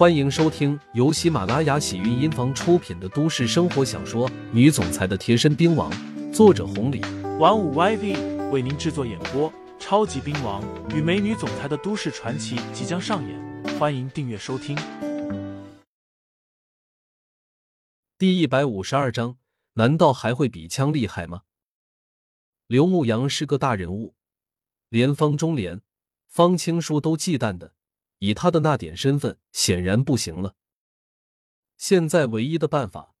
欢迎收听由喜马拉雅喜韵音房出品的都市生活小说《女总裁的贴身兵王》，作者红礼，玩五 YV 为您制作演播。超级兵王与美女总裁的都市传奇即将上演，欢迎订阅收听。第一百五十二章，难道还会比枪厉害吗？刘牧阳是个大人物，连方中莲、方青书都忌惮的。以他的那点身份，显然不行了。现在唯一的办法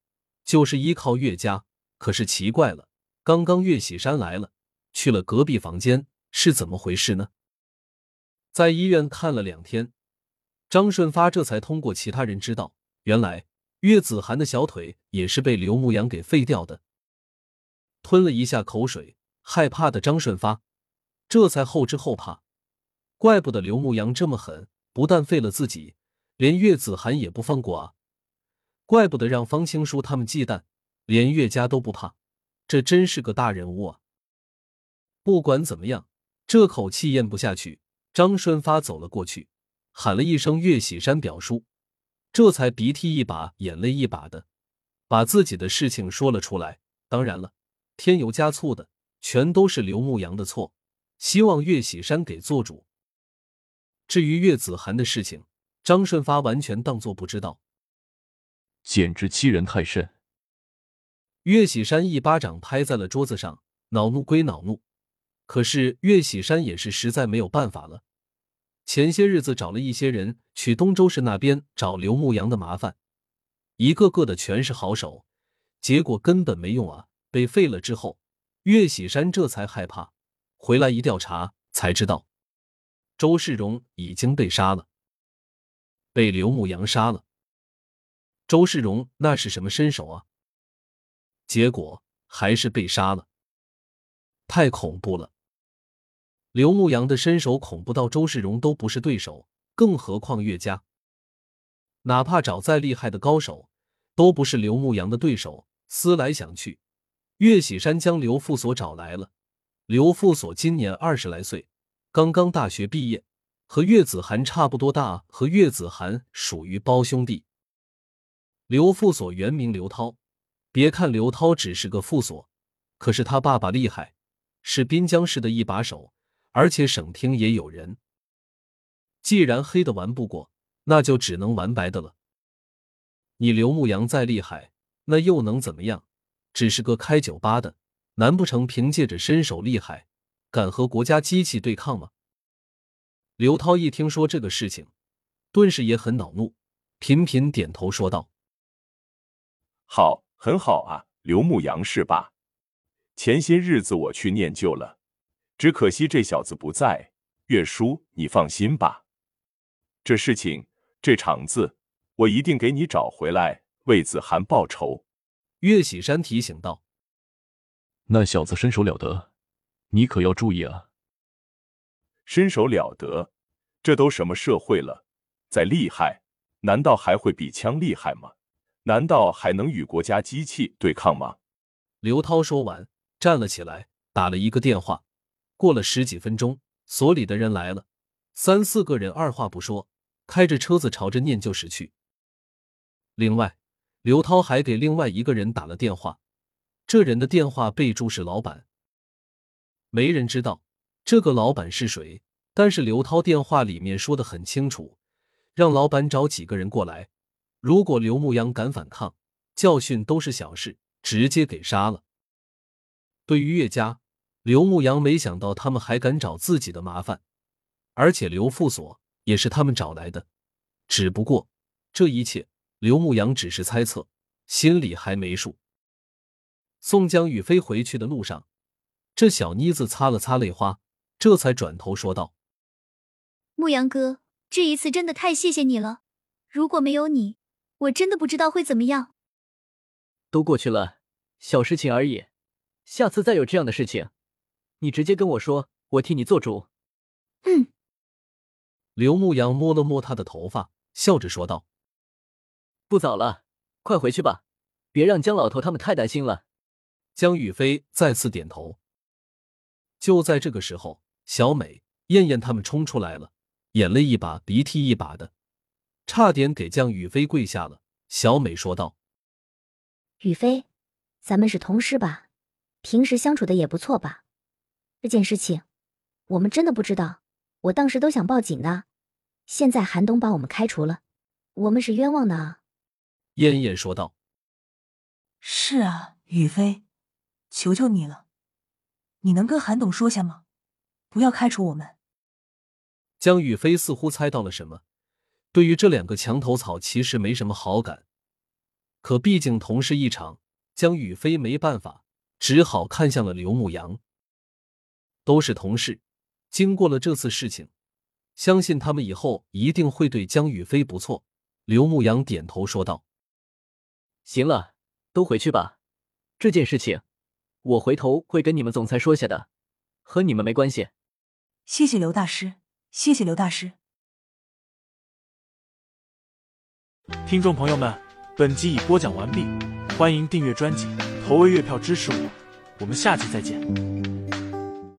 就是依靠岳家。可是奇怪了，刚刚岳喜山来了，去了隔壁房间，是怎么回事呢？在医院看了两天，张顺发这才通过其他人知道，原来岳子涵的小腿也是被刘牧阳给废掉的。吞了一下口水，害怕的张顺发这才后知后怕，怪不得刘牧阳这么狠。不但废了自己，连岳子涵也不放过啊！怪不得让方青书他们忌惮，连岳家都不怕，这真是个大人物啊！不管怎么样，这口气咽不下去。张顺发走了过去，喊了一声“岳喜山表叔”，这才鼻涕一把眼泪一把的，把自己的事情说了出来。当然了，添油加醋的全都是刘牧阳的错，希望岳喜山给做主。至于岳子涵的事情，张顺发完全当作不知道，简直欺人太甚。岳喜山一巴掌拍在了桌子上，恼怒归恼怒，可是岳喜山也是实在没有办法了。前些日子找了一些人去东州市那边找刘牧阳的麻烦，一个个的全是好手，结果根本没用啊！被废了之后，岳喜山这才害怕，回来一调查才知道。周世荣已经被杀了，被刘牧阳杀了。周世荣那是什么身手啊？结果还是被杀了，太恐怖了！刘牧阳的身手恐怖到周世荣都不是对手，更何况岳家。哪怕找再厉害的高手，都不是刘牧阳的对手。思来想去，岳喜山将刘副所找来了。刘副所今年二十来岁。刚刚大学毕业，和岳子涵差不多大，和岳子涵属于胞兄弟。刘副所原名刘涛，别看刘涛只是个副所，可是他爸爸厉害，是滨江市的一把手，而且省厅也有人。既然黑的玩不过，那就只能玩白的了。你刘牧阳再厉害，那又能怎么样？只是个开酒吧的，难不成凭借着身手厉害？敢和国家机器对抗吗？刘涛一听说这个事情，顿时也很恼怒，频频点头说道：“好，很好啊，刘牧阳是吧？前些日子我去念旧了，只可惜这小子不在。岳叔，你放心吧，这事情，这场子，我一定给你找回来，为子涵报仇。”岳喜山提醒道：“那小子身手了得。”你可要注意啊！身手了得，这都什么社会了？再厉害，难道还会比枪厉害吗？难道还能与国家机器对抗吗？刘涛说完，站了起来，打了一个电话。过了十几分钟，所里的人来了，三四个人，二话不说，开着车子朝着念旧室去。另外，刘涛还给另外一个人打了电话，这人的电话备注是老板。没人知道这个老板是谁，但是刘涛电话里面说的很清楚，让老板找几个人过来，如果刘牧阳敢反抗，教训都是小事，直接给杀了。对于岳家，刘牧阳没想到他们还敢找自己的麻烦，而且刘副所也是他们找来的，只不过这一切刘牧阳只是猜测，心里还没数。送江与飞回去的路上。这小妮子擦了擦泪花，这才转头说道：“牧阳哥，这一次真的太谢谢你了。如果没有你，我真的不知道会怎么样。”都过去了，小事情而已。下次再有这样的事情，你直接跟我说，我替你做主。嗯。刘牧阳摸了摸她的头发，笑着说道：“不早了，快回去吧，别让江老头他们太担心了。”江雨飞再次点头。就在这个时候，小美、燕燕他们冲出来了，眼泪一把鼻涕一把的，差点给江雨飞跪下了。小美说道：“雨飞，咱们是同事吧？平时相处的也不错吧？这件事情，我们真的不知道。我当时都想报警的。现在韩东把我们开除了，我们是冤枉的啊！”燕燕说道：“是啊，雨飞，求求你了，你能跟韩董说下吗？不要开除我们。”江雨飞似乎猜到了什么。对于这两个墙头草，其实没什么好感，可毕竟同事一场，江雨飞没办法，只好看向了刘牧阳。都是同事，经过了这次事情，相信他们以后一定会对江雨飞不错。刘牧阳点头说道：“行了，都回去吧。这件事情，我回头会跟你们总裁说下的，和你们没关系。”谢谢刘大师，谢谢刘大师。听众朋友们，本集已播讲完毕，欢迎订阅专辑，投喂月票支持我，我们下期再见。